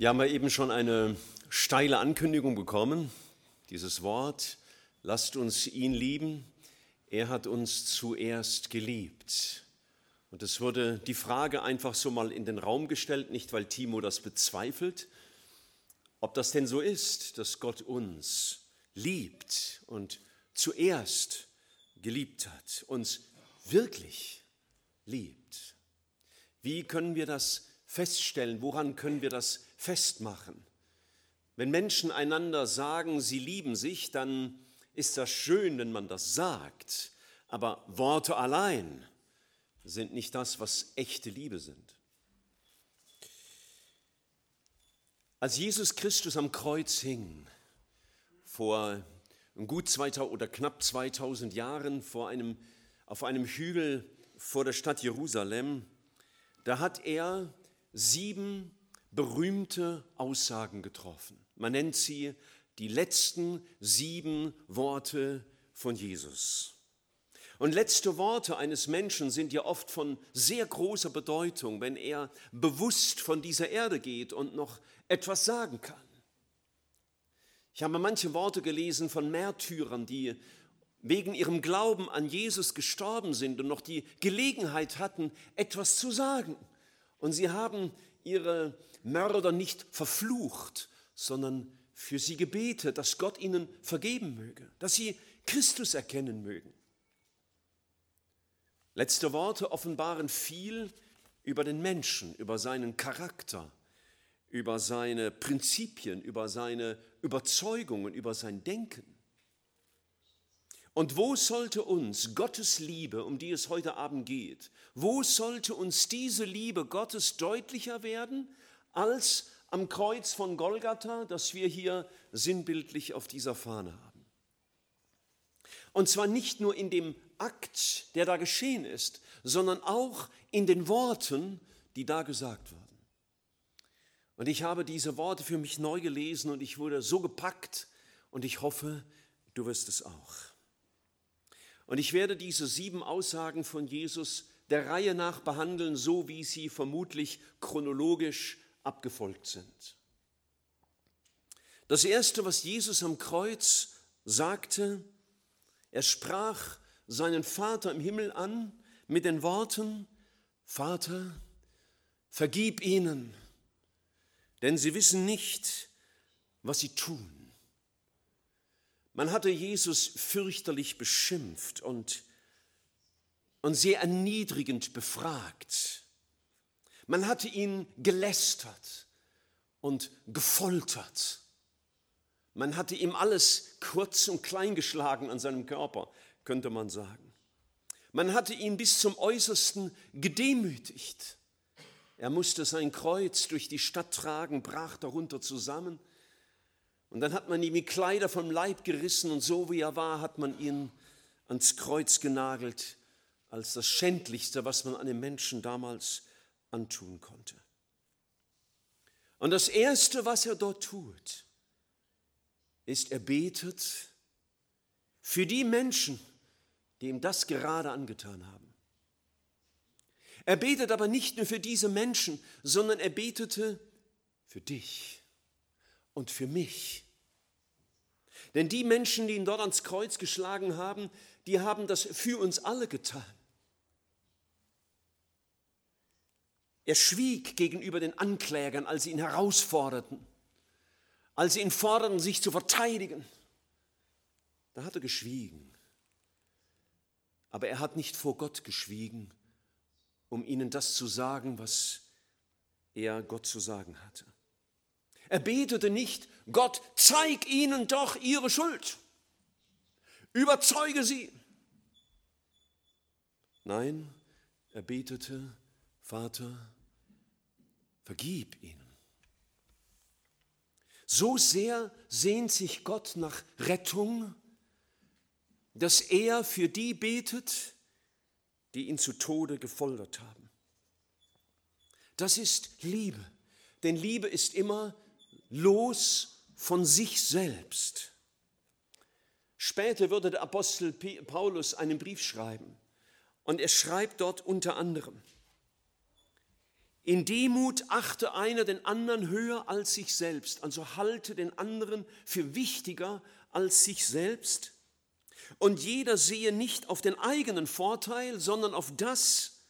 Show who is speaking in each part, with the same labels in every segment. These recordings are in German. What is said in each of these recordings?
Speaker 1: Wir haben ja eben schon eine steile Ankündigung bekommen, dieses Wort, lasst uns ihn lieben, er hat uns zuerst geliebt. Und es wurde die Frage einfach so mal in den Raum gestellt, nicht weil Timo das bezweifelt, ob das denn so ist, dass Gott uns liebt und zuerst geliebt hat, uns wirklich liebt. Wie können wir das feststellen? Woran können wir das festmachen. Wenn Menschen einander sagen, sie lieben sich, dann ist das schön, wenn man das sagt, aber Worte allein sind nicht das, was echte Liebe sind. Als Jesus Christus am Kreuz hing, vor gut 2000 oder knapp 2000 Jahren vor einem, auf einem Hügel vor der Stadt Jerusalem, da hat er sieben berühmte Aussagen getroffen. Man nennt sie die letzten sieben Worte von Jesus. Und letzte Worte eines Menschen sind ja oft von sehr großer Bedeutung, wenn er bewusst von dieser Erde geht und noch etwas sagen kann. Ich habe manche Worte gelesen von Märtyrern, die wegen ihrem Glauben an Jesus gestorben sind und noch die Gelegenheit hatten, etwas zu sagen. Und sie haben ihre Mörder nicht verflucht, sondern für sie gebetet, dass Gott ihnen vergeben möge, dass sie Christus erkennen mögen. Letzte Worte offenbaren viel über den Menschen, über seinen Charakter, über seine Prinzipien, über seine Überzeugungen, über sein Denken. Und wo sollte uns Gottes Liebe, um die es heute Abend geht, wo sollte uns diese Liebe Gottes deutlicher werden als am Kreuz von Golgatha, das wir hier sinnbildlich auf dieser Fahne haben? Und zwar nicht nur in dem Akt, der da geschehen ist, sondern auch in den Worten, die da gesagt wurden. Und ich habe diese Worte für mich neu gelesen und ich wurde so gepackt und ich hoffe, du wirst es auch. Und ich werde diese sieben Aussagen von Jesus der Reihe nach behandeln, so wie sie vermutlich chronologisch abgefolgt sind. Das Erste, was Jesus am Kreuz sagte, er sprach seinen Vater im Himmel an mit den Worten, Vater, vergib ihnen, denn sie wissen nicht, was sie tun. Man hatte Jesus fürchterlich beschimpft und, und sehr erniedrigend befragt. Man hatte ihn gelästert und gefoltert. Man hatte ihm alles kurz und klein geschlagen an seinem Körper, könnte man sagen. Man hatte ihn bis zum äußersten gedemütigt. Er musste sein Kreuz durch die Stadt tragen, brach darunter zusammen und dann hat man ihm die Kleider vom Leib gerissen und so wie er war, hat man ihn ans Kreuz genagelt, als das Schändlichste, was man einem Menschen damals antun konnte. Und das Erste, was er dort tut, ist, er betet für die Menschen, die ihm das gerade angetan haben. Er betet aber nicht nur für diese Menschen, sondern er betete für dich und für mich. Denn die Menschen, die ihn dort ans Kreuz geschlagen haben, die haben das für uns alle getan. Er schwieg gegenüber den Anklägern, als sie ihn herausforderten, als sie ihn forderten, sich zu verteidigen. Da hat er geschwiegen. Aber er hat nicht vor Gott geschwiegen, um ihnen das zu sagen, was er Gott zu sagen hatte. Er betete nicht, Gott, zeig ihnen doch ihre Schuld. Überzeuge sie. Nein, er betete, Vater, vergib ihnen. So sehr sehnt sich Gott nach Rettung, dass er für die betet, die ihn zu Tode gefoltert haben. Das ist Liebe, denn Liebe ist immer los von sich selbst. Später würde der Apostel Paulus einen Brief schreiben und er schreibt dort unter anderem, In Demut achte einer den anderen höher als sich selbst, also halte den anderen für wichtiger als sich selbst. Und jeder sehe nicht auf den eigenen Vorteil, sondern auf das,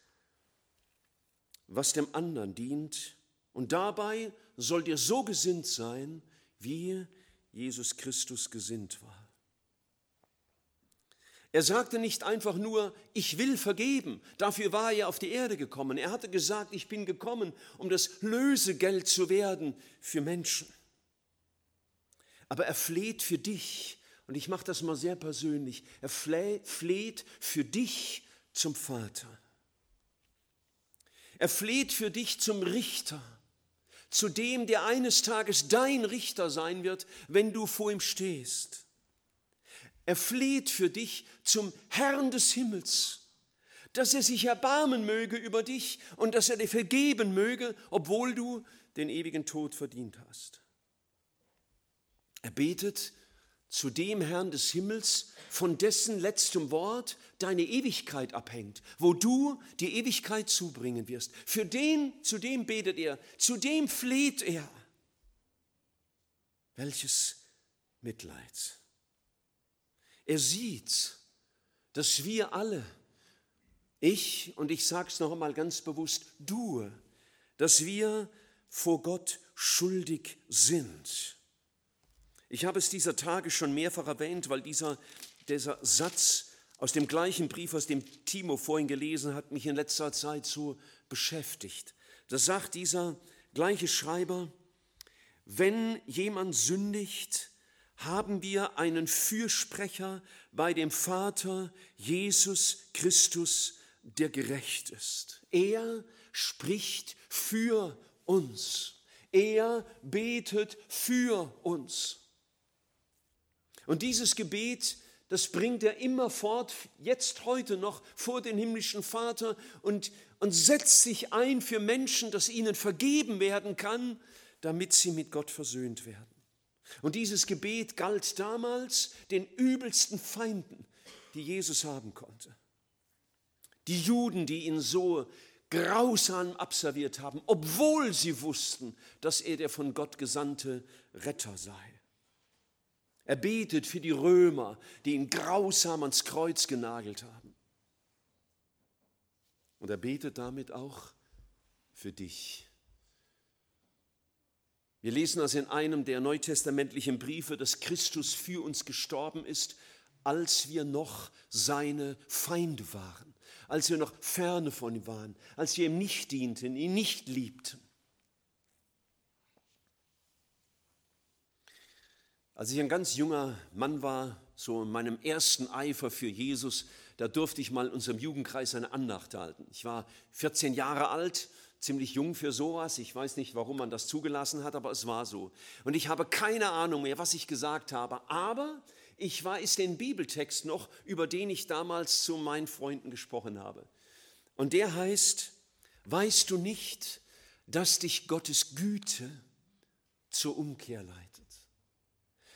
Speaker 1: was dem anderen dient. Und dabei sollt ihr so gesinnt sein, wie Jesus Christus gesinnt war. Er sagte nicht einfach nur, ich will vergeben. Dafür war er auf die Erde gekommen. Er hatte gesagt, ich bin gekommen, um das Lösegeld zu werden für Menschen. Aber er fleht für dich, und ich mache das mal sehr persönlich, er fleht für dich zum Vater. Er fleht für dich zum Richter, zu dem, der eines Tages dein Richter sein wird, wenn du vor ihm stehst. Er fleht für dich zum Herrn des Himmels, dass er sich erbarmen möge über dich und dass er dir vergeben möge, obwohl du den ewigen Tod verdient hast. Er betet zu dem Herrn des Himmels, von dessen letztem Wort deine Ewigkeit abhängt, wo du die Ewigkeit zubringen wirst. Für den, zu dem betet er, zu dem fleht er. Welches Mitleid. Er sieht, dass wir alle, ich und ich sage es noch einmal ganz bewusst, du, dass wir vor Gott schuldig sind. Ich habe es dieser Tage schon mehrfach erwähnt, weil dieser, dieser Satz aus dem gleichen Brief, aus dem Timo vorhin gelesen hat, mich in letzter Zeit so beschäftigt. Da sagt dieser gleiche Schreiber, wenn jemand sündigt, haben wir einen Fürsprecher bei dem Vater Jesus Christus, der gerecht ist. Er spricht für uns. Er betet für uns. Und dieses Gebet, das bringt er immer fort, jetzt heute noch vor den himmlischen Vater und, und setzt sich ein für Menschen, dass ihnen vergeben werden kann, damit sie mit Gott versöhnt werden. Und dieses Gebet galt damals den übelsten Feinden, die Jesus haben konnte. Die Juden, die ihn so grausam abserviert haben, obwohl sie wussten, dass er der von Gott gesandte Retter sei. Er betet für die Römer, die ihn grausam ans Kreuz genagelt haben. Und er betet damit auch für dich. Wir lesen also in einem der neutestamentlichen Briefe, dass Christus für uns gestorben ist, als wir noch seine Feinde waren, als wir noch ferne von ihm waren, als wir ihm nicht dienten, ihn nicht liebten. Als ich ein ganz junger Mann war, so in meinem ersten Eifer für Jesus, da durfte ich mal in unserem Jugendkreis eine Andacht halten. Ich war 14 Jahre alt ziemlich jung für sowas. Ich weiß nicht, warum man das zugelassen hat, aber es war so. Und ich habe keine Ahnung mehr, was ich gesagt habe, aber ich weiß den Bibeltext noch, über den ich damals zu meinen Freunden gesprochen habe. Und der heißt, weißt du nicht, dass dich Gottes Güte zur Umkehr leitet?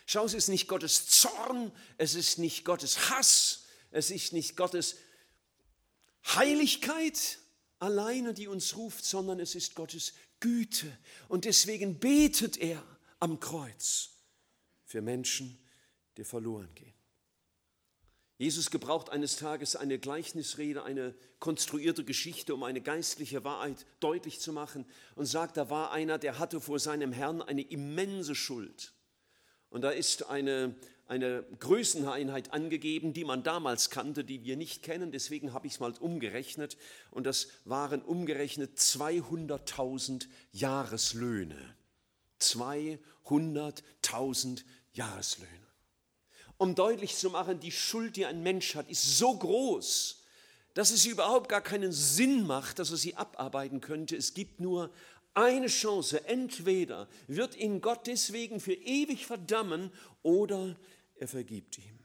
Speaker 1: Schau, es ist nicht Gottes Zorn, es ist nicht Gottes Hass, es ist nicht Gottes Heiligkeit, alleine, die uns ruft, sondern es ist Gottes Güte. Und deswegen betet er am Kreuz für Menschen, die verloren gehen. Jesus gebraucht eines Tages eine Gleichnisrede, eine konstruierte Geschichte, um eine geistliche Wahrheit deutlich zu machen und sagt, da war einer, der hatte vor seinem Herrn eine immense Schuld. Und da ist eine, eine Größeneinheit angegeben, die man damals kannte, die wir nicht kennen. Deswegen habe ich es mal umgerechnet. Und das waren umgerechnet 200.000 Jahreslöhne. 200.000 Jahreslöhne. Um deutlich zu machen, die Schuld, die ein Mensch hat, ist so groß, dass es überhaupt gar keinen Sinn macht, dass er sie abarbeiten könnte. Es gibt nur eine Chance. Entweder wird ihn Gott deswegen für ewig verdammen oder er vergibt ihm.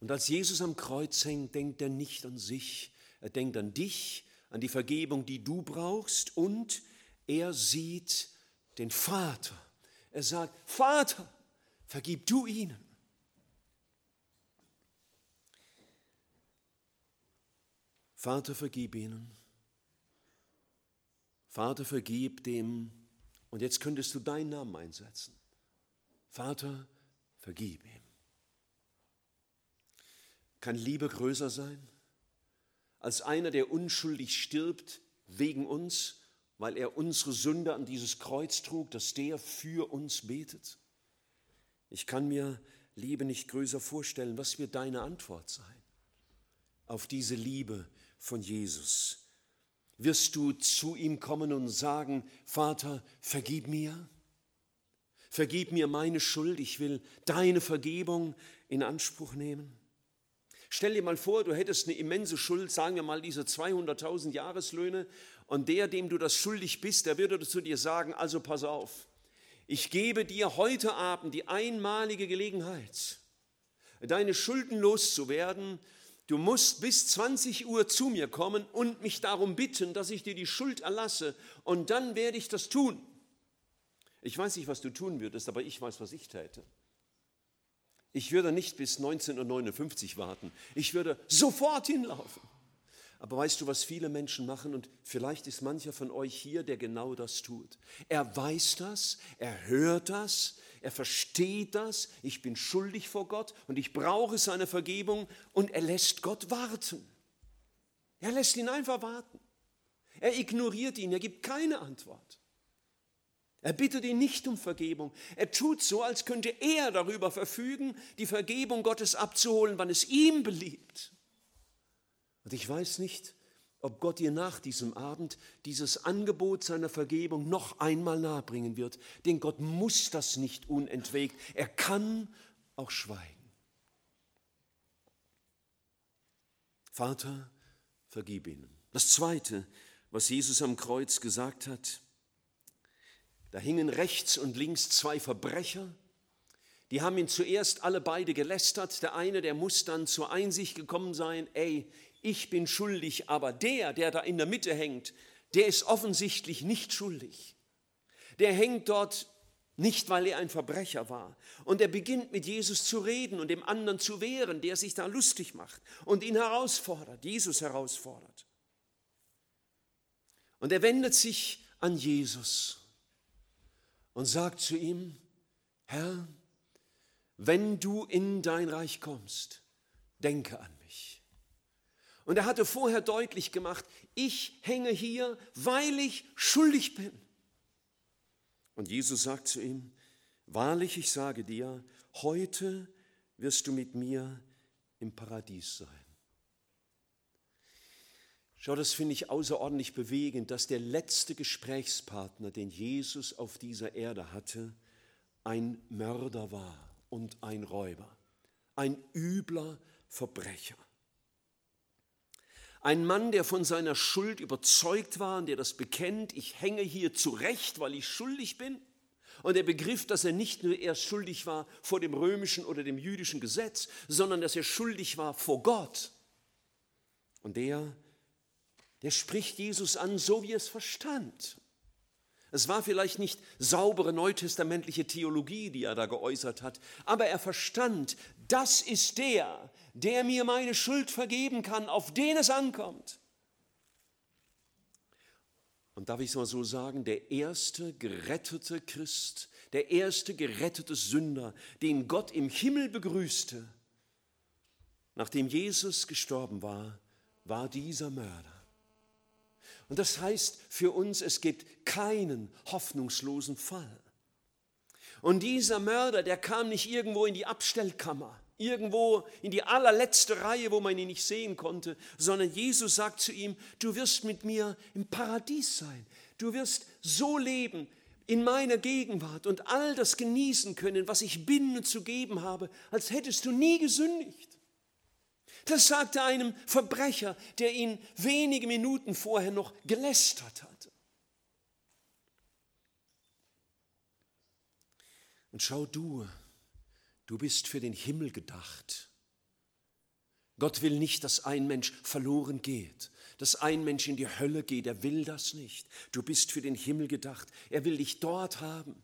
Speaker 1: Und als Jesus am Kreuz hängt, denkt er nicht an sich, er denkt an dich, an die Vergebung, die du brauchst und er sieht den Vater. Er sagt, Vater, vergib du ihnen. Vater, vergib ihnen. Vater, vergib dem, und jetzt könntest du deinen Namen einsetzen. Vater, vergib ihm. Kann Liebe größer sein als einer, der unschuldig stirbt wegen uns, weil er unsere Sünde an dieses Kreuz trug, dass der für uns betet? Ich kann mir Liebe nicht größer vorstellen. Was wird deine Antwort sein auf diese Liebe von Jesus? Wirst du zu ihm kommen und sagen, Vater, vergib mir? Vergib mir meine Schuld, ich will deine Vergebung in Anspruch nehmen. Stell dir mal vor, du hättest eine immense Schuld, sagen wir mal diese 200.000 Jahreslöhne, und der, dem du das schuldig bist, der würde zu dir sagen, also pass auf, ich gebe dir heute Abend die einmalige Gelegenheit, deine Schulden loszuwerden. Du musst bis 20 Uhr zu mir kommen und mich darum bitten, dass ich dir die Schuld erlasse, und dann werde ich das tun. Ich weiß nicht, was du tun würdest, aber ich weiß, was ich täte. Ich würde nicht bis 1959 warten. Ich würde sofort hinlaufen. Aber weißt du, was viele Menschen machen? Und vielleicht ist mancher von euch hier, der genau das tut. Er weiß das, er hört das, er versteht das. Ich bin schuldig vor Gott und ich brauche seine Vergebung. Und er lässt Gott warten. Er lässt ihn einfach warten. Er ignoriert ihn, er gibt keine Antwort. Er bittet ihn nicht um Vergebung. Er tut so, als könnte er darüber verfügen, die Vergebung Gottes abzuholen, wann es ihm beliebt. Und ich weiß nicht, ob Gott dir nach diesem Abend dieses Angebot seiner Vergebung noch einmal nahebringen wird. Denn Gott muss das nicht unentwegt. Er kann auch schweigen. Vater, vergib ihnen. Das Zweite, was Jesus am Kreuz gesagt hat, da hingen rechts und links zwei Verbrecher. Die haben ihn zuerst alle beide gelästert. Der eine, der muss dann zur Einsicht gekommen sein, ey, ich bin schuldig, aber der, der da in der Mitte hängt, der ist offensichtlich nicht schuldig. Der hängt dort nicht, weil er ein Verbrecher war. Und er beginnt mit Jesus zu reden und dem anderen zu wehren, der sich da lustig macht und ihn herausfordert, Jesus herausfordert. Und er wendet sich an Jesus und sagt zu ihm, Herr, wenn du in dein Reich kommst, denke an. Und er hatte vorher deutlich gemacht, ich hänge hier, weil ich schuldig bin. Und Jesus sagt zu ihm, wahrlich, ich sage dir, heute wirst du mit mir im Paradies sein. Schau, das finde ich außerordentlich bewegend, dass der letzte Gesprächspartner, den Jesus auf dieser Erde hatte, ein Mörder war und ein Räuber, ein übler Verbrecher. Ein Mann, der von seiner Schuld überzeugt war und der das bekennt, ich hänge hier zurecht, weil ich schuldig bin. Und er begriff, dass er nicht nur erst schuldig war vor dem römischen oder dem jüdischen Gesetz, sondern dass er schuldig war vor Gott. Und der der spricht Jesus an, so wie er es verstand. Es war vielleicht nicht saubere neutestamentliche Theologie, die er da geäußert hat, aber er verstand, das ist der, der mir meine Schuld vergeben kann, auf den es ankommt. Und darf ich es mal so sagen, der erste gerettete Christ, der erste gerettete Sünder, den Gott im Himmel begrüßte, nachdem Jesus gestorben war, war dieser Mörder. Und das heißt für uns, es gibt keinen hoffnungslosen Fall. Und dieser Mörder, der kam nicht irgendwo in die Abstellkammer, irgendwo in die allerletzte Reihe, wo man ihn nicht sehen konnte, sondern Jesus sagt zu ihm, du wirst mit mir im Paradies sein. Du wirst so leben in meiner Gegenwart und all das genießen können, was ich bin und zu geben habe, als hättest du nie gesündigt. Das sagte einem Verbrecher, der ihn wenige Minuten vorher noch gelästert hatte. Und schau du, du bist für den Himmel gedacht. Gott will nicht, dass ein Mensch verloren geht, dass ein Mensch in die Hölle geht. Er will das nicht. Du bist für den Himmel gedacht. Er will dich dort haben.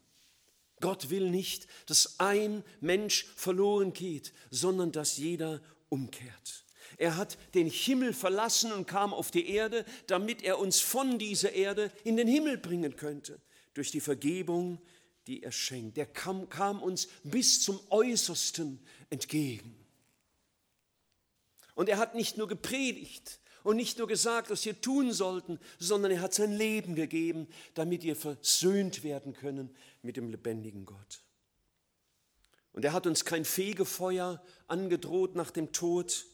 Speaker 1: Gott will nicht, dass ein Mensch verloren geht, sondern dass jeder umkehrt. Er hat den Himmel verlassen und kam auf die Erde, damit er uns von dieser Erde in den Himmel bringen könnte, durch die Vergebung, die er schenkt. Er kam, kam uns bis zum Äußersten entgegen. Und er hat nicht nur gepredigt und nicht nur gesagt, was wir tun sollten, sondern er hat sein Leben gegeben, damit wir versöhnt werden können mit dem lebendigen Gott. Und er hat uns kein Fegefeuer angedroht nach dem Tod,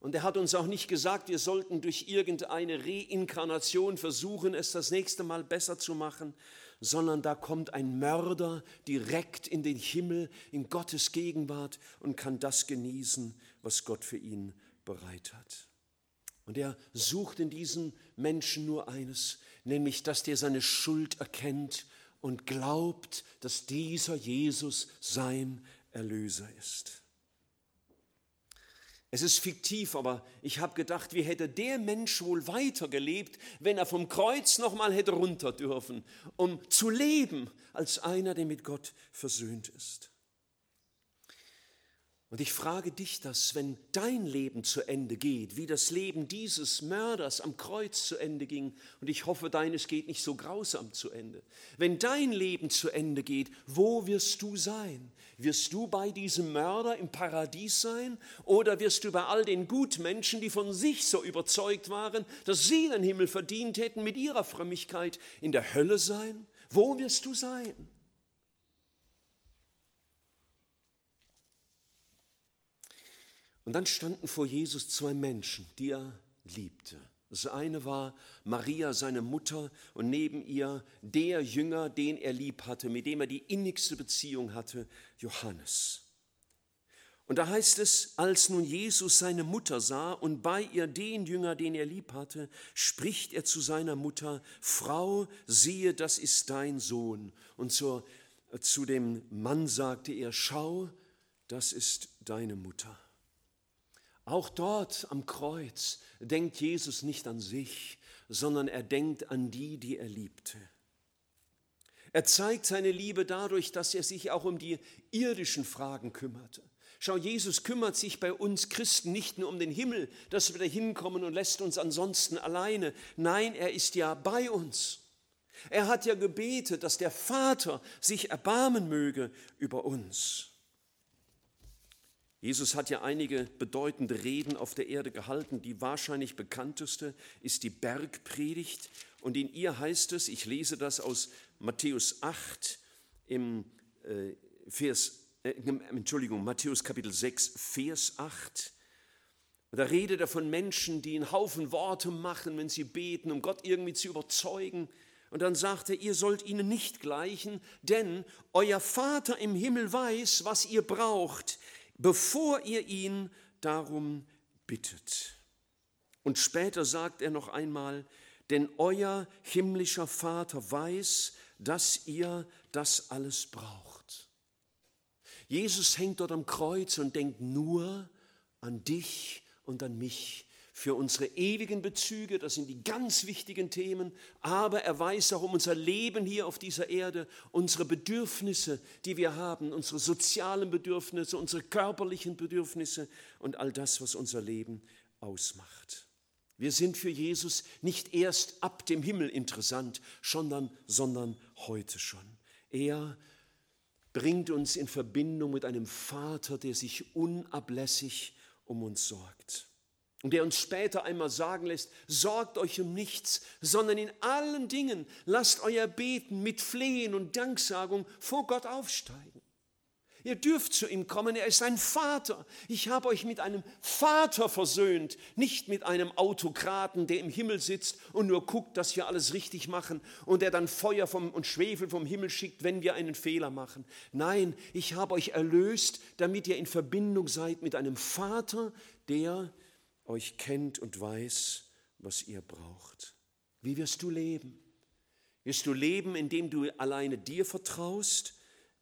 Speaker 1: und er hat uns auch nicht gesagt, wir sollten durch irgendeine Reinkarnation versuchen, es das nächste Mal besser zu machen, sondern da kommt ein Mörder direkt in den Himmel, in Gottes Gegenwart und kann das genießen, was Gott für ihn bereit hat. Und er sucht in diesem Menschen nur eines, nämlich, dass der seine Schuld erkennt und glaubt, dass dieser Jesus sein Erlöser ist. Es ist fiktiv, aber ich habe gedacht, wie hätte der Mensch wohl weitergelebt, wenn er vom Kreuz nochmal hätte runter dürfen, um zu leben als einer, der mit Gott versöhnt ist. Und ich frage dich das, wenn dein Leben zu Ende geht, wie das Leben dieses Mörders am Kreuz zu Ende ging, und ich hoffe, deines geht nicht so grausam zu Ende. Wenn dein Leben zu Ende geht, wo wirst du sein? Wirst du bei diesem Mörder im Paradies sein oder wirst du bei all den Gutmenschen, die von sich so überzeugt waren, dass sie den Himmel verdient hätten mit ihrer Frömmigkeit, in der Hölle sein? Wo wirst du sein? Und dann standen vor Jesus zwei Menschen, die er liebte. Das eine war Maria, seine Mutter, und neben ihr der Jünger, den er lieb hatte, mit dem er die innigste Beziehung hatte, Johannes. Und da heißt es, als nun Jesus seine Mutter sah und bei ihr den Jünger, den er lieb hatte, spricht er zu seiner Mutter, Frau, siehe, das ist dein Sohn. Und zur, zu dem Mann sagte er, schau, das ist deine Mutter. Auch dort am Kreuz denkt Jesus nicht an sich, sondern er denkt an die, die er liebte. Er zeigt seine Liebe dadurch, dass er sich auch um die irdischen Fragen kümmerte. Schau, Jesus kümmert sich bei uns Christen nicht nur um den Himmel, dass wir da hinkommen und lässt uns ansonsten alleine. Nein, er ist ja bei uns. Er hat ja gebetet, dass der Vater sich erbarmen möge über uns. Jesus hat ja einige bedeutende Reden auf der Erde gehalten. Die wahrscheinlich bekannteste ist die Bergpredigt. Und in ihr heißt es, ich lese das aus Matthäus 8 im äh, Vers, äh, Entschuldigung, Matthäus Kapitel 6, Vers 8. Da redet er von Menschen, die einen Haufen Worte machen, wenn sie beten, um Gott irgendwie zu überzeugen. Und dann sagt er, ihr sollt ihnen nicht gleichen, denn euer Vater im Himmel weiß, was ihr braucht, bevor ihr ihn darum bittet. Und später sagt er noch einmal, denn euer himmlischer Vater weiß, dass ihr das alles braucht. Jesus hängt dort am Kreuz und denkt nur an dich und an mich für unsere ewigen Bezüge, das sind die ganz wichtigen Themen, aber er weiß auch um unser Leben hier auf dieser Erde, unsere Bedürfnisse, die wir haben, unsere sozialen Bedürfnisse, unsere körperlichen Bedürfnisse und all das, was unser Leben ausmacht. Wir sind für Jesus nicht erst ab dem Himmel interessant, sondern, sondern heute schon. Er bringt uns in Verbindung mit einem Vater, der sich unablässig um uns sorgt und der uns später einmal sagen lässt, sorgt euch um nichts, sondern in allen Dingen lasst euer Beten mit Flehen und Danksagung vor Gott aufsteigen. Ihr dürft zu ihm kommen, er ist ein Vater. Ich habe euch mit einem Vater versöhnt, nicht mit einem Autokraten, der im Himmel sitzt und nur guckt, dass wir alles richtig machen und der dann Feuer vom, und Schwefel vom Himmel schickt, wenn wir einen Fehler machen. Nein, ich habe euch erlöst, damit ihr in Verbindung seid mit einem Vater, der euch kennt und weiß, was ihr braucht. Wie wirst du leben? Wirst du leben, indem du alleine dir vertraust?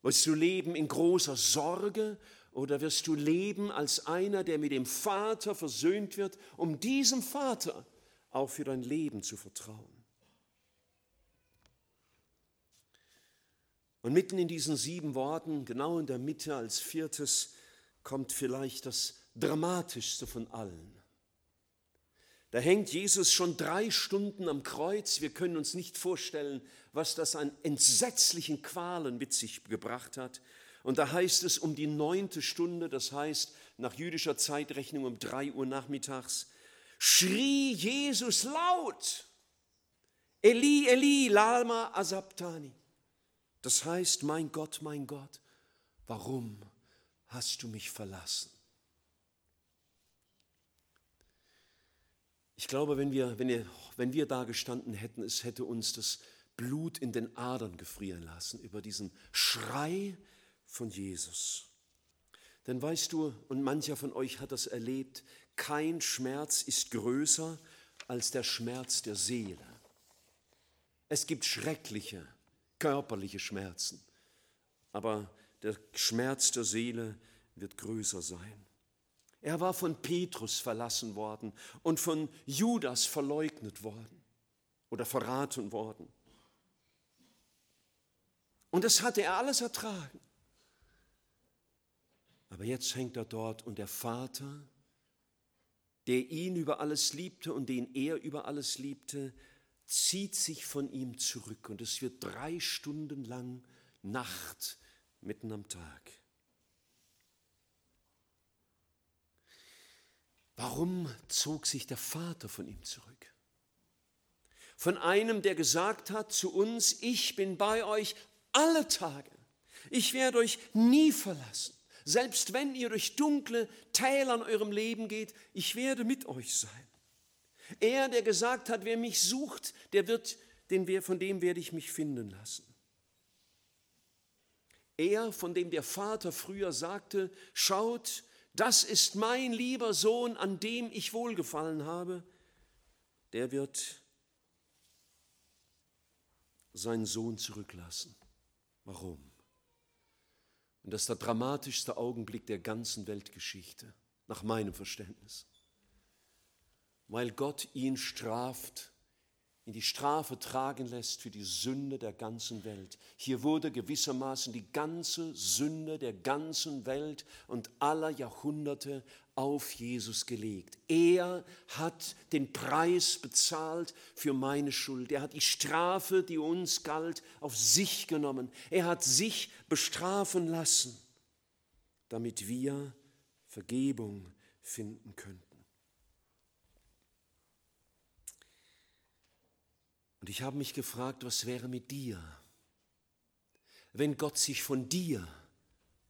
Speaker 1: Wirst du leben in großer Sorge? Oder wirst du leben als einer, der mit dem Vater versöhnt wird, um diesem Vater auch für dein Leben zu vertrauen? Und mitten in diesen sieben Worten, genau in der Mitte als viertes, kommt vielleicht das Dramatischste von allen. Da hängt Jesus schon drei Stunden am Kreuz. Wir können uns nicht vorstellen, was das an entsetzlichen Qualen mit sich gebracht hat. Und da heißt es um die neunte Stunde, das heißt nach jüdischer Zeitrechnung um drei Uhr nachmittags, schrie Jesus laut, Eli, Eli, lama asabtani. Das heißt, mein Gott, mein Gott, warum hast du mich verlassen? Ich glaube, wenn wir, wenn, wir, wenn wir da gestanden hätten, es hätte uns das Blut in den Adern gefrieren lassen über diesen Schrei von Jesus. Denn weißt du, und mancher von euch hat das erlebt, kein Schmerz ist größer als der Schmerz der Seele. Es gibt schreckliche körperliche Schmerzen, aber der Schmerz der Seele wird größer sein. Er war von Petrus verlassen worden und von Judas verleugnet worden oder verraten worden. Und das hatte er alles ertragen. Aber jetzt hängt er dort und der Vater, der ihn über alles liebte und den er über alles liebte, zieht sich von ihm zurück und es wird drei Stunden lang Nacht mitten am Tag. Warum zog sich der Vater von ihm zurück? Von einem, der gesagt hat zu uns, ich bin bei euch alle Tage. Ich werde euch nie verlassen. Selbst wenn ihr durch dunkle Täler in eurem Leben geht, ich werde mit euch sein. Er, der gesagt hat, wer mich sucht, der wird, den, von dem werde ich mich finden lassen. Er, von dem der Vater früher sagte, schaut, das ist mein lieber Sohn, an dem ich wohlgefallen habe, der wird seinen Sohn zurücklassen. Warum? Und das ist der dramatischste Augenblick der ganzen Weltgeschichte, nach meinem Verständnis. Weil Gott ihn straft in die Strafe tragen lässt für die Sünde der ganzen Welt. Hier wurde gewissermaßen die ganze Sünde der ganzen Welt und aller Jahrhunderte auf Jesus gelegt. Er hat den Preis bezahlt für meine Schuld. Er hat die Strafe, die uns galt, auf sich genommen. Er hat sich bestrafen lassen, damit wir Vergebung finden können. Und ich habe mich gefragt, was wäre mit dir, wenn Gott sich von dir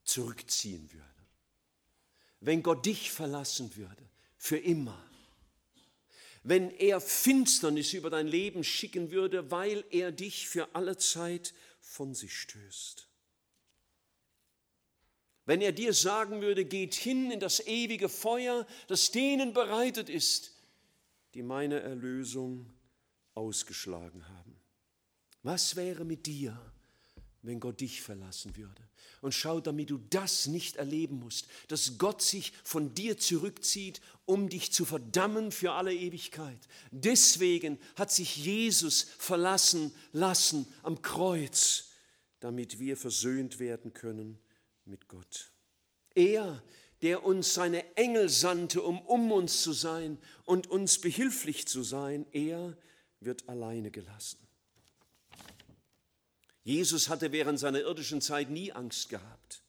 Speaker 1: zurückziehen würde? Wenn Gott dich verlassen würde, für immer? Wenn er Finsternis über dein Leben schicken würde, weil er dich für alle Zeit von sich stößt? Wenn er dir sagen würde, geht hin in das ewige Feuer, das denen bereitet ist, die meine Erlösung ausgeschlagen haben. Was wäre mit dir, wenn Gott dich verlassen würde? Und schau, damit du das nicht erleben musst, dass Gott sich von dir zurückzieht, um dich zu verdammen für alle Ewigkeit. Deswegen hat sich Jesus verlassen lassen am Kreuz, damit wir versöhnt werden können mit Gott. Er, der uns seine Engel sandte, um um uns zu sein und uns behilflich zu sein, er, wird alleine gelassen. Jesus hatte während seiner irdischen Zeit nie Angst gehabt.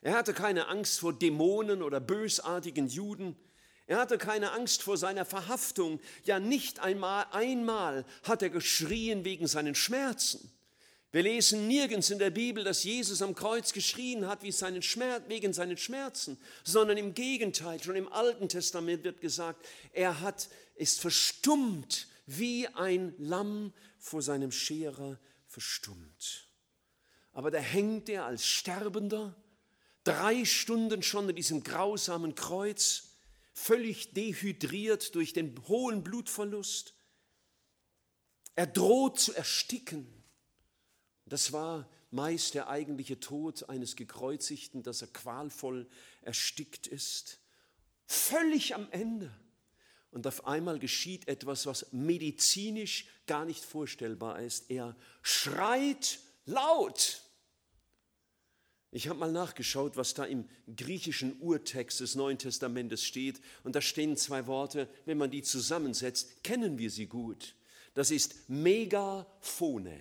Speaker 1: Er hatte keine Angst vor Dämonen oder bösartigen Juden. Er hatte keine Angst vor seiner Verhaftung. Ja, nicht einmal einmal hat er geschrien wegen seinen Schmerzen. Wir lesen nirgends in der Bibel, dass Jesus am Kreuz geschrien hat wie seinen Schmerz, wegen seinen Schmerzen, sondern im Gegenteil, schon im Alten Testament wird gesagt, er hat, ist verstummt wie ein Lamm vor seinem Scherer verstummt. Aber da hängt er als Sterbender, drei Stunden schon an diesem grausamen Kreuz, völlig dehydriert durch den hohen Blutverlust. Er droht zu ersticken. Das war meist der eigentliche Tod eines Gekreuzigten, dass er qualvoll erstickt ist. Völlig am Ende. Und auf einmal geschieht etwas, was medizinisch gar nicht vorstellbar ist. Er schreit laut. Ich habe mal nachgeschaut, was da im griechischen Urtext des Neuen Testamentes steht. Und da stehen zwei Worte, wenn man die zusammensetzt, kennen wir sie gut. Das ist Megaphone.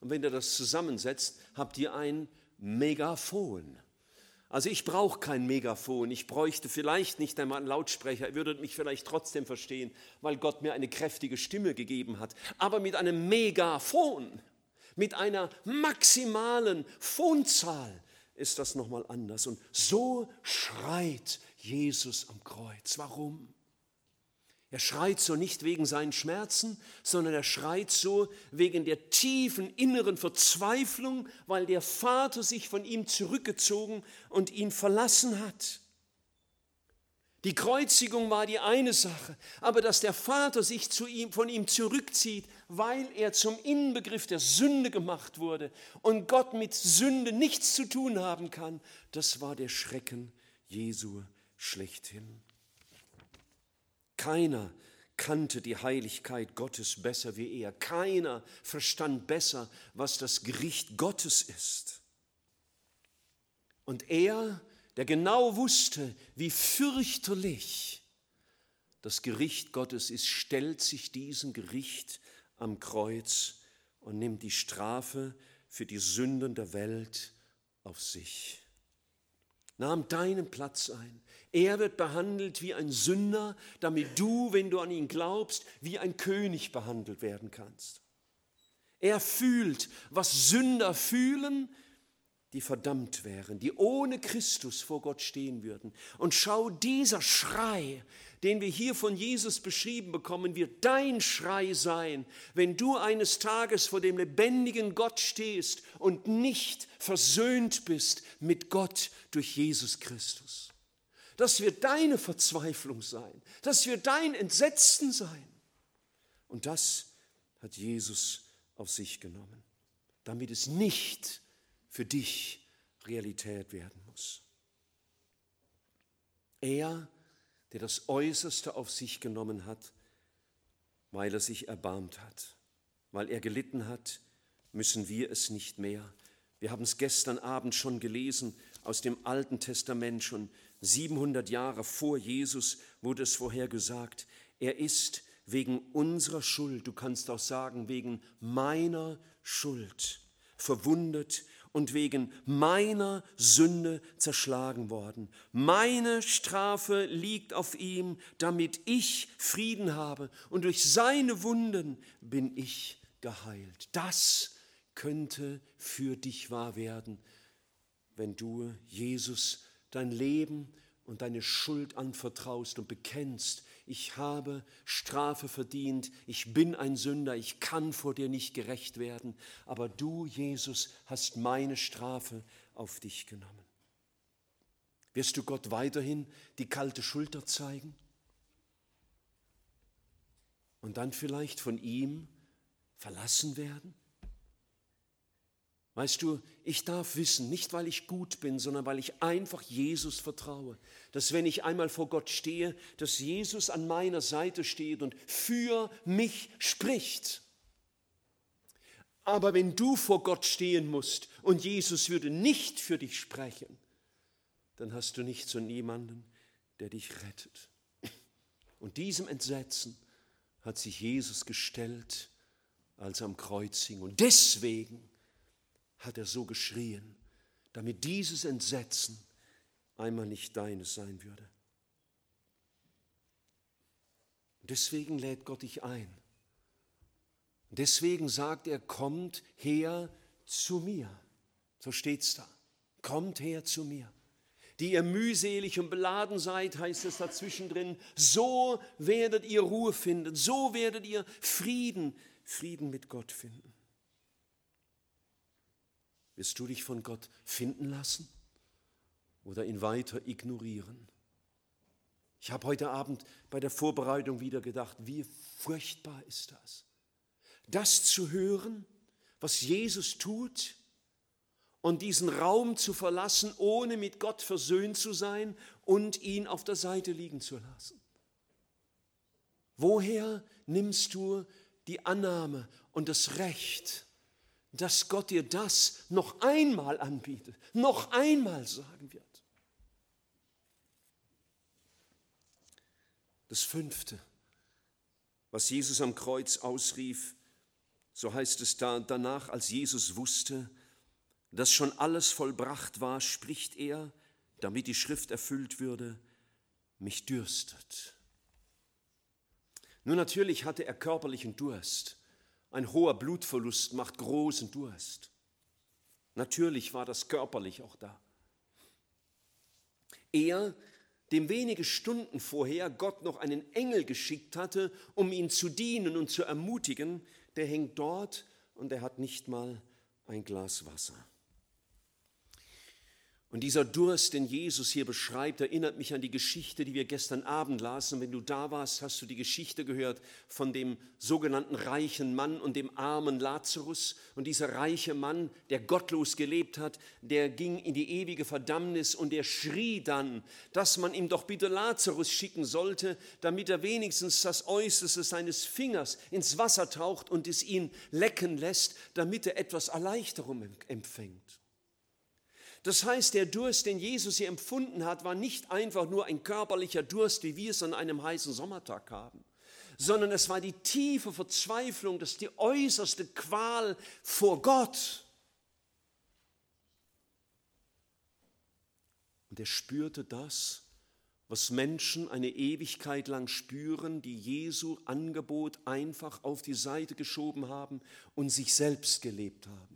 Speaker 1: Und wenn ihr das zusammensetzt, habt ihr ein Megaphon. Also ich brauche kein Megafon, ich bräuchte vielleicht nicht einmal einen Lautsprecher, ihr würdet mich vielleicht trotzdem verstehen, weil Gott mir eine kräftige Stimme gegeben hat. Aber mit einem Megafon, mit einer maximalen Phonzahl ist das nochmal anders. Und so schreit Jesus am Kreuz. Warum? Er schreit so nicht wegen seinen Schmerzen, sondern er schreit so wegen der tiefen inneren Verzweiflung, weil der Vater sich von ihm zurückgezogen und ihn verlassen hat. Die Kreuzigung war die eine Sache, aber dass der Vater sich zu ihm, von ihm zurückzieht, weil er zum Inbegriff der Sünde gemacht wurde und Gott mit Sünde nichts zu tun haben kann, das war der Schrecken Jesu schlechthin. Keiner kannte die Heiligkeit Gottes besser wie er. Keiner verstand besser, was das Gericht Gottes ist. Und er, der genau wusste, wie fürchterlich das Gericht Gottes ist, stellt sich diesem Gericht am Kreuz und nimmt die Strafe für die Sünden der Welt auf sich. Nahm deinen Platz ein. Er wird behandelt wie ein Sünder, damit du, wenn du an ihn glaubst, wie ein König behandelt werden kannst. Er fühlt, was Sünder fühlen, die verdammt wären, die ohne Christus vor Gott stehen würden. Und schau, dieser Schrei, den wir hier von Jesus beschrieben bekommen, wird dein Schrei sein, wenn du eines Tages vor dem lebendigen Gott stehst und nicht versöhnt bist mit Gott durch Jesus Christus. Das wird deine Verzweiflung sein, das wird dein Entsetzen sein. Und das hat Jesus auf sich genommen, damit es nicht für dich Realität werden muss. Er, der das Äußerste auf sich genommen hat, weil er sich erbarmt hat, weil er gelitten hat, müssen wir es nicht mehr. Wir haben es gestern Abend schon gelesen aus dem Alten Testament, schon 700 Jahre vor Jesus wurde es vorhergesagt. Er ist wegen unserer Schuld, du kannst auch sagen, wegen meiner Schuld, verwundet und wegen meiner Sünde zerschlagen worden. Meine Strafe liegt auf ihm, damit ich Frieden habe und durch seine Wunden bin ich geheilt. Das könnte für dich wahr werden, wenn du Jesus dein Leben und deine Schuld anvertraust und bekennst, ich habe Strafe verdient, ich bin ein Sünder, ich kann vor dir nicht gerecht werden, aber du, Jesus, hast meine Strafe auf dich genommen. Wirst du Gott weiterhin die kalte Schulter zeigen? Und dann vielleicht von ihm verlassen werden? Weißt du, ich darf wissen, nicht weil ich gut bin, sondern weil ich einfach Jesus vertraue, dass wenn ich einmal vor Gott stehe, dass Jesus an meiner Seite steht und für mich spricht. Aber wenn du vor Gott stehen musst und Jesus würde nicht für dich sprechen, dann hast du nichts und niemanden, der dich rettet. Und diesem Entsetzen hat sich Jesus gestellt, als er am Kreuz hing. Und deswegen hat er so geschrien, damit dieses Entsetzen einmal nicht deines sein würde. Deswegen lädt Gott dich ein. Deswegen sagt er, kommt her zu mir. So steht's da. Kommt her zu mir. Die ihr mühselig und beladen seid, heißt es dazwischen drin, so werdet ihr Ruhe finden, so werdet ihr Frieden, Frieden mit Gott finden. Wirst du dich von Gott finden lassen oder ihn weiter ignorieren? Ich habe heute Abend bei der Vorbereitung wieder gedacht, wie furchtbar ist das? Das zu hören, was Jesus tut und diesen Raum zu verlassen, ohne mit Gott versöhnt zu sein und ihn auf der Seite liegen zu lassen. Woher nimmst du die Annahme und das Recht, dass Gott dir das noch einmal anbietet, noch einmal sagen wird. Das fünfte, was Jesus am Kreuz ausrief, so heißt es da, danach, als Jesus wusste, dass schon alles vollbracht war, spricht er, damit die Schrift erfüllt würde, mich dürstet. Nun natürlich hatte er körperlichen Durst. Ein hoher Blutverlust macht großen Durst. Natürlich war das körperlich auch da. Er, dem wenige Stunden vorher Gott noch einen Engel geschickt hatte, um ihn zu dienen und zu ermutigen, der hängt dort und er hat nicht mal ein Glas Wasser. Und dieser Durst, den Jesus hier beschreibt, erinnert mich an die Geschichte, die wir gestern Abend lasen. Wenn du da warst, hast du die Geschichte gehört von dem sogenannten reichen Mann und dem armen Lazarus. Und dieser reiche Mann, der gottlos gelebt hat, der ging in die ewige Verdammnis und der schrie dann, dass man ihm doch bitte Lazarus schicken sollte, damit er wenigstens das Äußerste seines Fingers ins Wasser taucht und es ihn lecken lässt, damit er etwas Erleichterung empfängt. Das heißt, der Durst, den Jesus hier empfunden hat, war nicht einfach nur ein körperlicher Durst, wie wir es an einem heißen Sommertag haben, sondern es war die tiefe Verzweiflung, das die äußerste Qual vor Gott. Und er spürte das, was Menschen eine Ewigkeit lang spüren, die Jesu Angebot einfach auf die Seite geschoben haben und sich selbst gelebt haben.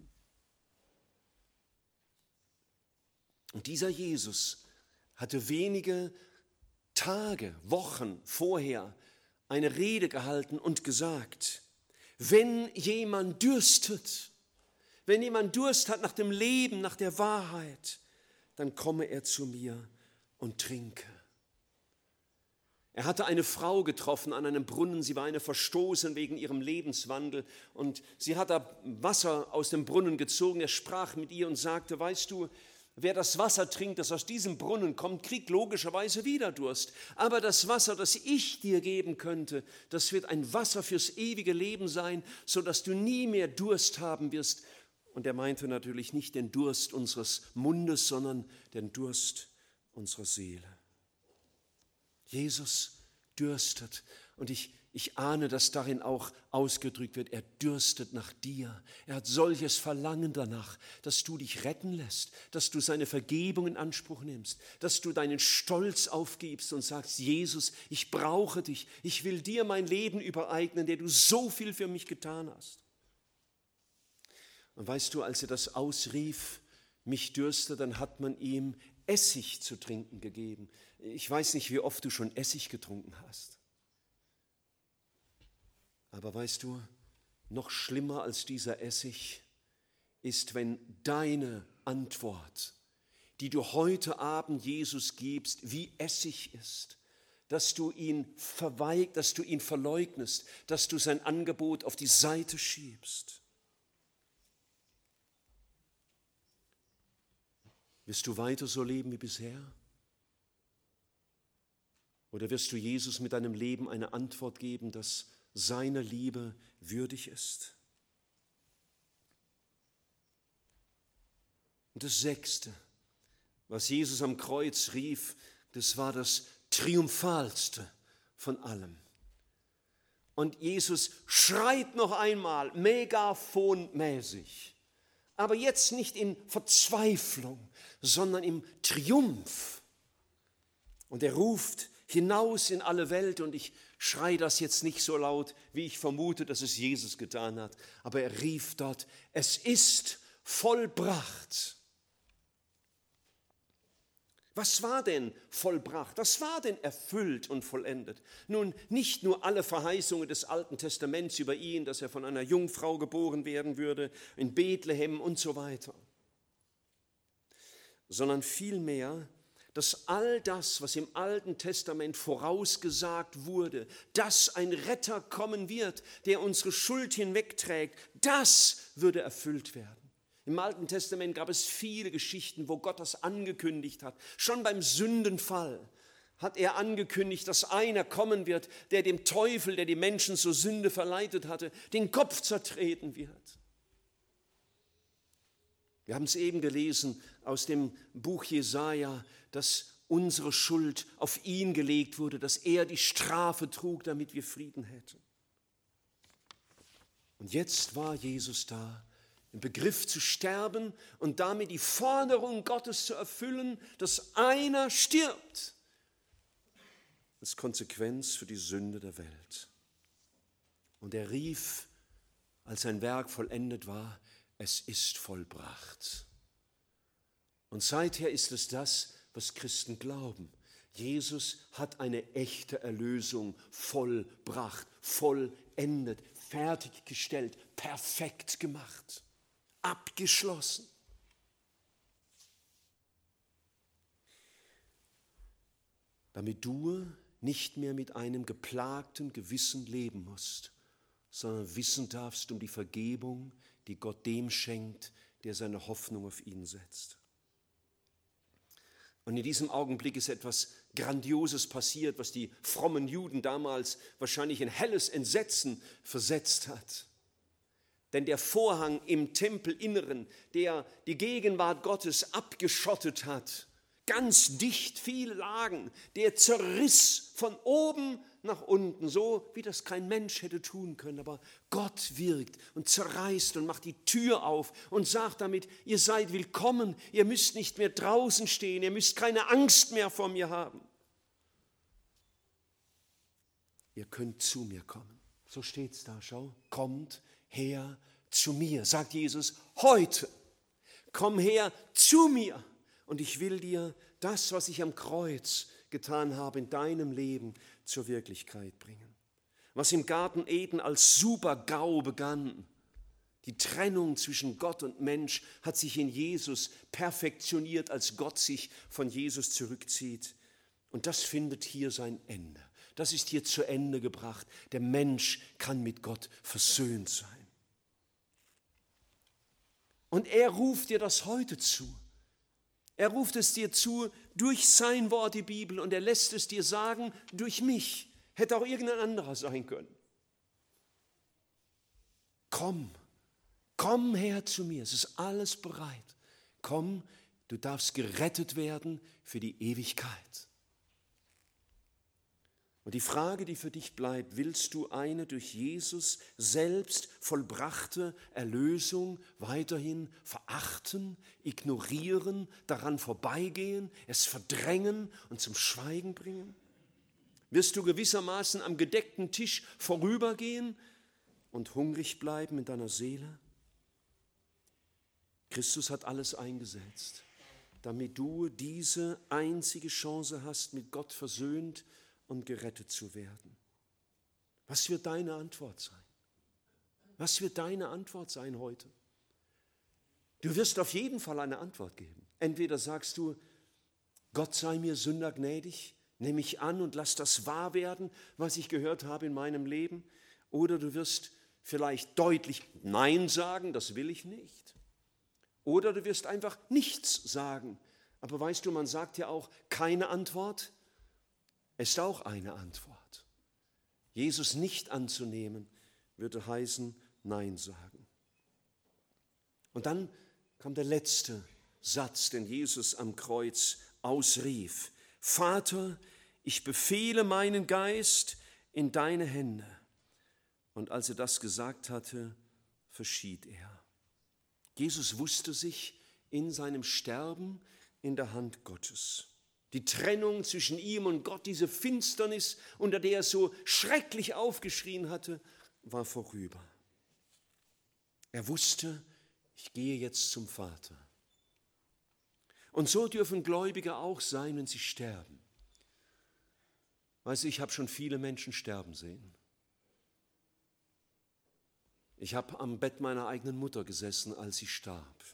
Speaker 1: Und dieser Jesus hatte wenige Tage, Wochen vorher eine Rede gehalten und gesagt, wenn jemand dürstet, wenn jemand Durst hat nach dem Leben, nach der Wahrheit, dann komme er zu mir und trinke. Er hatte eine Frau getroffen an einem Brunnen, sie war eine verstoßen wegen ihrem Lebenswandel und sie hat da Wasser aus dem Brunnen gezogen. Er sprach mit ihr und sagte, weißt du, Wer das Wasser trinkt, das aus diesem Brunnen kommt, kriegt logischerweise wieder Durst. Aber das Wasser, das ich dir geben könnte, das wird ein Wasser fürs ewige Leben sein, sodass du nie mehr Durst haben wirst. Und er meinte natürlich nicht den Durst unseres Mundes, sondern den Durst unserer Seele. Jesus dürstet. Und ich ich ahne, dass darin auch ausgedrückt wird, er dürstet nach dir. Er hat solches Verlangen danach, dass du dich retten lässt, dass du seine Vergebung in Anspruch nimmst, dass du deinen Stolz aufgibst und sagst, Jesus, ich brauche dich, ich will dir mein Leben übereignen, der du so viel für mich getan hast. Und weißt du, als er das ausrief, mich dürste, dann hat man ihm Essig zu trinken gegeben. Ich weiß nicht, wie oft du schon Essig getrunken hast. Aber weißt du, noch schlimmer als dieser Essig ist, wenn deine Antwort, die du heute Abend Jesus gibst, wie Essig ist, dass du ihn verweigst, dass du ihn verleugnest, dass du sein Angebot auf die Seite schiebst. Wirst du weiter so leben wie bisher? Oder wirst du Jesus mit deinem Leben eine Antwort geben, dass seiner Liebe würdig ist. Und das Sechste, was Jesus am Kreuz rief, das war das Triumphalste von allem. Und Jesus schreit noch einmal megaphonmäßig, aber jetzt nicht in Verzweiflung, sondern im Triumph. Und er ruft hinaus in alle Welt und ich schrei das jetzt nicht so laut, wie ich vermute, dass es Jesus getan hat, aber er rief dort, es ist vollbracht. Was war denn vollbracht? Was war denn erfüllt und vollendet? Nun, nicht nur alle Verheißungen des Alten Testaments über ihn, dass er von einer Jungfrau geboren werden würde, in Bethlehem und so weiter, sondern vielmehr dass all das, was im Alten Testament vorausgesagt wurde, dass ein Retter kommen wird, der unsere Schuld hinwegträgt, das würde erfüllt werden. Im Alten Testament gab es viele Geschichten, wo Gott das angekündigt hat. Schon beim Sündenfall hat er angekündigt, dass einer kommen wird, der dem Teufel, der die Menschen zur Sünde verleitet hatte, den Kopf zertreten wird. Wir haben es eben gelesen aus dem Buch Jesaja, dass unsere Schuld auf ihn gelegt wurde, dass er die Strafe trug, damit wir Frieden hätten. Und jetzt war Jesus da, im Begriff zu sterben und damit die Forderung Gottes zu erfüllen, dass einer stirbt, als Konsequenz für die Sünde der Welt. Und er rief, als sein Werk vollendet war, es ist vollbracht. Und seither ist es das, was Christen glauben. Jesus hat eine echte Erlösung vollbracht, vollendet, fertiggestellt, perfekt gemacht, abgeschlossen. Damit du nicht mehr mit einem geplagten Gewissen leben musst, sondern wissen darfst um die Vergebung, die Gott dem schenkt, der seine Hoffnung auf ihn setzt. Und in diesem Augenblick ist etwas Grandioses passiert, was die frommen Juden damals wahrscheinlich in helles Entsetzen versetzt hat. Denn der Vorhang im Tempelinneren, der die Gegenwart Gottes abgeschottet hat, ganz dicht viele Lagen, der zerriss von oben nach unten, so wie das kein Mensch hätte tun können. Aber Gott wirkt und zerreißt und macht die Tür auf und sagt damit, ihr seid willkommen, ihr müsst nicht mehr draußen stehen, ihr müsst keine Angst mehr vor mir haben. Ihr könnt zu mir kommen. So steht es da, schau. Kommt her zu mir, sagt Jesus, heute. Komm her zu mir und ich will dir das, was ich am Kreuz getan habe, in deinem Leben zur Wirklichkeit bringen. Was im Garten Eden als Super-GAU begann, die Trennung zwischen Gott und Mensch hat sich in Jesus perfektioniert, als Gott sich von Jesus zurückzieht. Und das findet hier sein Ende. Das ist hier zu Ende gebracht. Der Mensch kann mit Gott versöhnt sein. Und er ruft dir das heute zu. Er ruft es dir zu durch sein Wort, die Bibel, und er lässt es dir sagen, durch mich. Hätte auch irgendein anderer sein können. Komm, komm her zu mir, es ist alles bereit. Komm, du darfst gerettet werden für die Ewigkeit. Und die Frage, die für dich bleibt, willst du eine durch Jesus selbst vollbrachte Erlösung weiterhin verachten, ignorieren, daran vorbeigehen, es verdrängen und zum Schweigen bringen? Wirst du gewissermaßen am gedeckten Tisch vorübergehen und hungrig bleiben in deiner Seele? Christus hat alles eingesetzt, damit du diese einzige Chance hast, mit Gott versöhnt und gerettet zu werden. Was wird deine Antwort sein? Was wird deine Antwort sein heute? Du wirst auf jeden Fall eine Antwort geben. Entweder sagst du, Gott sei mir Sünder gnädig, nehme mich an und lass das wahr werden, was ich gehört habe in meinem Leben. Oder du wirst vielleicht deutlich Nein sagen, das will ich nicht. Oder du wirst einfach nichts sagen. Aber weißt du, man sagt ja auch keine Antwort ist auch eine Antwort. Jesus nicht anzunehmen, würde heißen Nein sagen. Und dann kam der letzte Satz, den Jesus am Kreuz ausrief. Vater, ich befehle meinen Geist in deine Hände. Und als er das gesagt hatte, verschied er. Jesus wusste sich in seinem Sterben in der Hand Gottes. Die Trennung zwischen ihm und Gott, diese Finsternis, unter der er so schrecklich aufgeschrien hatte, war vorüber. Er wusste, ich gehe jetzt zum Vater. Und so dürfen Gläubige auch sein, wenn sie sterben. Weißt du, ich habe schon viele Menschen sterben sehen. Ich habe am Bett meiner eigenen Mutter gesessen, als sie starb.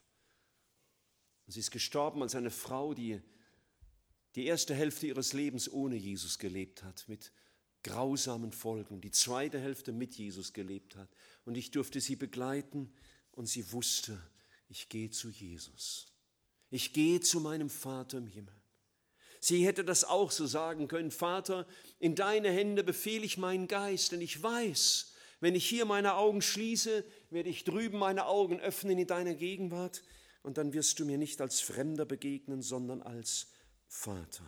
Speaker 1: Sie ist gestorben als eine Frau, die die erste Hälfte ihres Lebens ohne Jesus gelebt hat, mit grausamen Folgen, die zweite Hälfte mit Jesus gelebt hat. Und ich durfte sie begleiten und sie wusste, ich gehe zu Jesus. Ich gehe zu meinem Vater im Himmel. Sie hätte das auch so sagen können, Vater, in deine Hände befehle ich meinen Geist, denn ich weiß, wenn ich hier meine Augen schließe, werde ich drüben meine Augen öffnen in deiner Gegenwart und dann wirst du mir nicht als Fremder begegnen, sondern als Vater.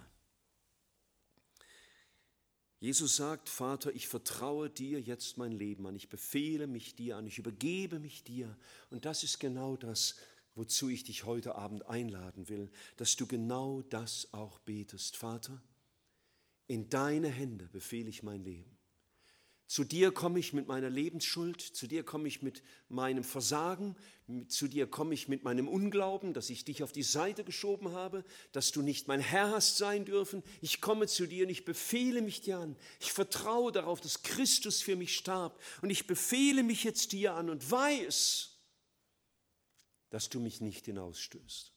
Speaker 1: Jesus sagt, Vater, ich vertraue dir jetzt mein Leben an, ich befehle mich dir an, ich übergebe mich dir. Und das ist genau das, wozu ich dich heute Abend einladen will, dass du genau das auch betest. Vater, in deine Hände befehle ich mein Leben. Zu dir komme ich mit meiner Lebensschuld, zu dir komme ich mit meinem Versagen, zu dir komme ich mit meinem Unglauben, dass ich dich auf die Seite geschoben habe, dass du nicht mein Herr hast sein dürfen. Ich komme zu dir und ich befehle mich dir an. Ich vertraue darauf, dass Christus für mich starb und ich befehle mich jetzt dir an und weiß, dass du mich nicht hinausstößt.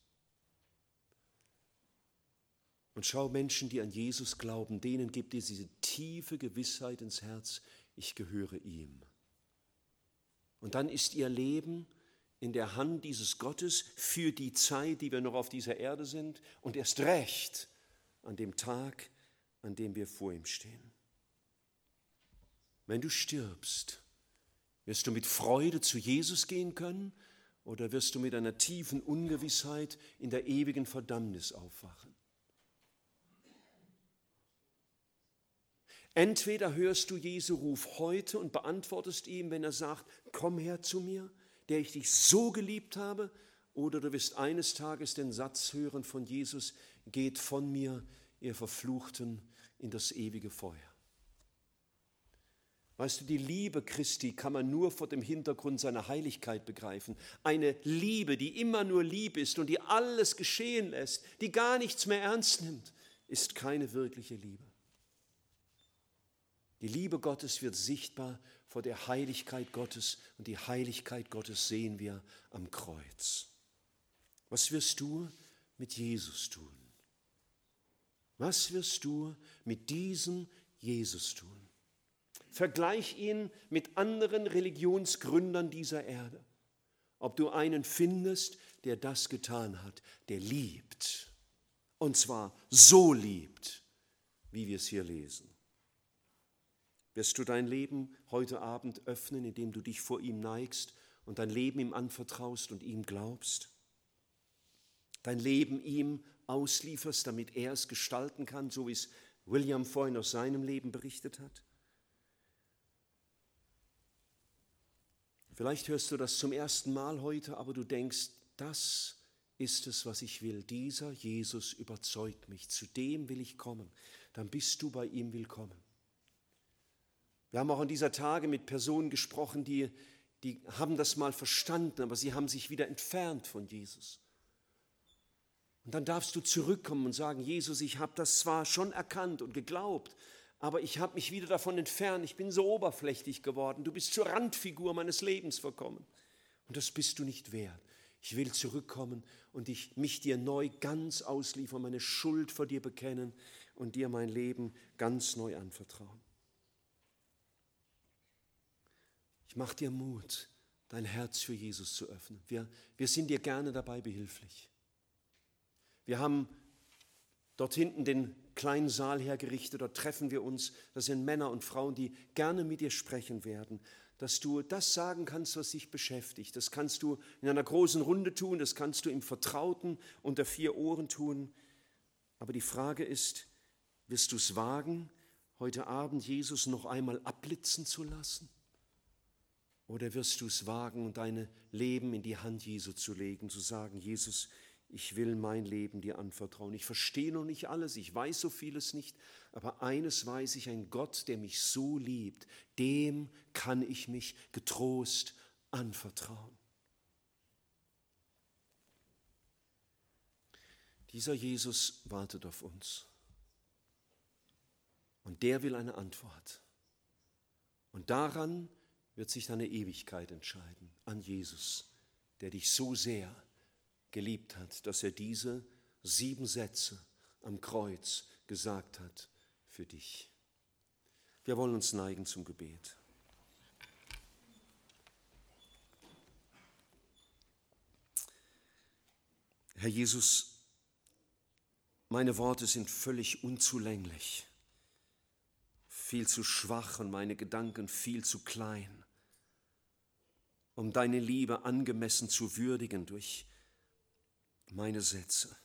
Speaker 1: Und schau Menschen, die an Jesus glauben, denen gibt es diese tiefe Gewissheit ins Herz, ich gehöre ihm. Und dann ist ihr Leben in der Hand dieses Gottes für die Zeit, die wir noch auf dieser Erde sind und erst recht an dem Tag, an dem wir vor ihm stehen. Wenn du stirbst, wirst du mit Freude zu Jesus gehen können oder wirst du mit einer tiefen Ungewissheit in der ewigen Verdammnis aufwachen? Entweder hörst du Jesu Ruf heute und beantwortest ihm, wenn er sagt, komm her zu mir, der ich dich so geliebt habe, oder du wirst eines Tages den Satz hören von Jesus, geht von mir, ihr Verfluchten, in das ewige Feuer. Weißt du, die Liebe Christi kann man nur vor dem Hintergrund seiner Heiligkeit begreifen. Eine Liebe, die immer nur lieb ist und die alles geschehen lässt, die gar nichts mehr ernst nimmt, ist keine wirkliche Liebe. Die Liebe Gottes wird sichtbar vor der Heiligkeit Gottes und die Heiligkeit Gottes sehen wir am Kreuz. Was wirst du mit Jesus tun? Was wirst du mit diesem Jesus tun? Vergleich ihn mit anderen Religionsgründern dieser Erde. Ob du einen findest, der das getan hat, der liebt. Und zwar so liebt, wie wir es hier lesen. Wirst du dein Leben heute Abend öffnen, indem du dich vor ihm neigst und dein Leben ihm anvertraust und ihm glaubst? Dein Leben ihm auslieferst, damit er es gestalten kann, so wie es William vorhin aus seinem Leben berichtet hat? Vielleicht hörst du das zum ersten Mal heute, aber du denkst, das ist es, was ich will. Dieser Jesus überzeugt mich, zu dem will ich kommen. Dann bist du bei ihm willkommen. Wir haben auch in dieser Tage mit Personen gesprochen, die, die haben das mal verstanden, aber sie haben sich wieder entfernt von Jesus. Und dann darfst du zurückkommen und sagen, Jesus, ich habe das zwar schon erkannt und geglaubt, aber ich habe mich wieder davon entfernt, ich bin so oberflächlich geworden, du bist zur Randfigur meines Lebens verkommen. Und das bist du nicht wert. Ich will zurückkommen und ich, mich dir neu ganz ausliefern, meine Schuld vor dir bekennen und dir mein Leben ganz neu anvertrauen. Ich mache dir Mut, dein Herz für Jesus zu öffnen. Wir, wir sind dir gerne dabei behilflich. Wir haben dort hinten den kleinen Saal hergerichtet, dort treffen wir uns. Das sind Männer und Frauen, die gerne mit dir sprechen werden. Dass du das sagen kannst, was dich beschäftigt. Das kannst du in einer großen Runde tun, das kannst du im Vertrauten unter vier Ohren tun. Aber die Frage ist, wirst du es wagen, heute Abend Jesus noch einmal abblitzen zu lassen? Oder wirst du es wagen, dein Leben in die Hand Jesu zu legen, zu sagen, Jesus, ich will mein Leben dir anvertrauen. Ich verstehe noch nicht alles, ich weiß so vieles nicht, aber eines weiß ich, ein Gott, der mich so liebt, dem kann ich mich getrost anvertrauen. Dieser Jesus wartet auf uns. Und der will eine Antwort. Und daran wird sich deine Ewigkeit entscheiden an Jesus, der dich so sehr geliebt hat, dass er diese sieben Sätze am Kreuz gesagt hat für dich. Wir wollen uns neigen zum Gebet. Herr Jesus, meine Worte sind völlig unzulänglich, viel zu schwach und meine Gedanken viel zu klein um deine Liebe angemessen zu würdigen durch meine Sätze.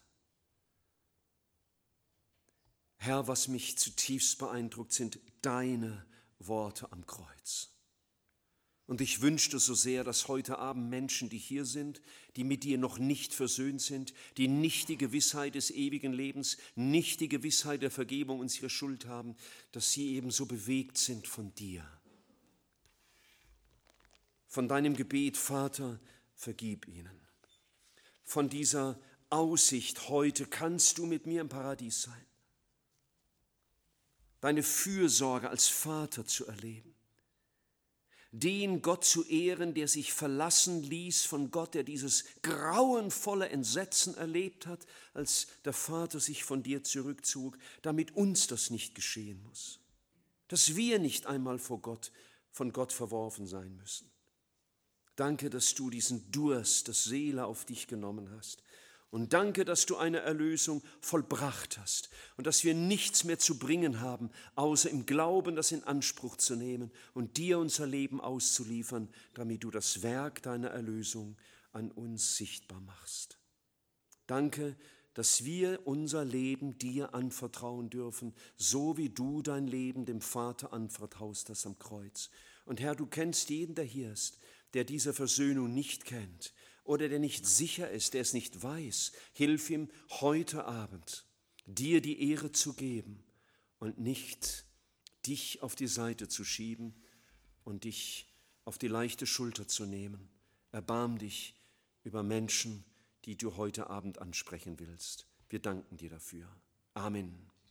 Speaker 1: Herr, was mich zutiefst beeindruckt, sind deine Worte am Kreuz. Und ich wünschte so sehr, dass heute Abend Menschen, die hier sind, die mit dir noch nicht versöhnt sind, die nicht die Gewissheit des ewigen Lebens, nicht die Gewissheit der Vergebung unserer Schuld haben, dass sie ebenso bewegt sind von dir. Von deinem Gebet, Vater, vergib ihnen. Von dieser Aussicht, heute kannst du mit mir im Paradies sein. Deine Fürsorge als Vater zu erleben den Gott zu ehren, der sich verlassen ließ von Gott, der dieses grauenvolle Entsetzen erlebt hat, als der Vater sich von dir zurückzog, damit uns das nicht geschehen muss, dass wir nicht einmal vor Gott, von Gott verworfen sein müssen. Danke, dass du diesen Durst, das Seele auf dich genommen hast, und danke, dass du eine Erlösung vollbracht hast und dass wir nichts mehr zu bringen haben, außer im Glauben das in Anspruch zu nehmen und dir unser Leben auszuliefern, damit du das Werk deiner Erlösung an uns sichtbar machst. Danke, dass wir unser Leben dir anvertrauen dürfen, so wie du dein Leben dem Vater anvertraust hast am Kreuz. Und Herr, du kennst jeden, der hier ist, der diese Versöhnung nicht kennt oder der nicht sicher ist, der es nicht weiß, hilf ihm heute Abend, dir die Ehre zu geben und nicht dich auf die Seite zu schieben und dich auf die leichte Schulter zu nehmen. Erbarm dich über Menschen, die du heute Abend ansprechen willst. Wir danken dir dafür. Amen.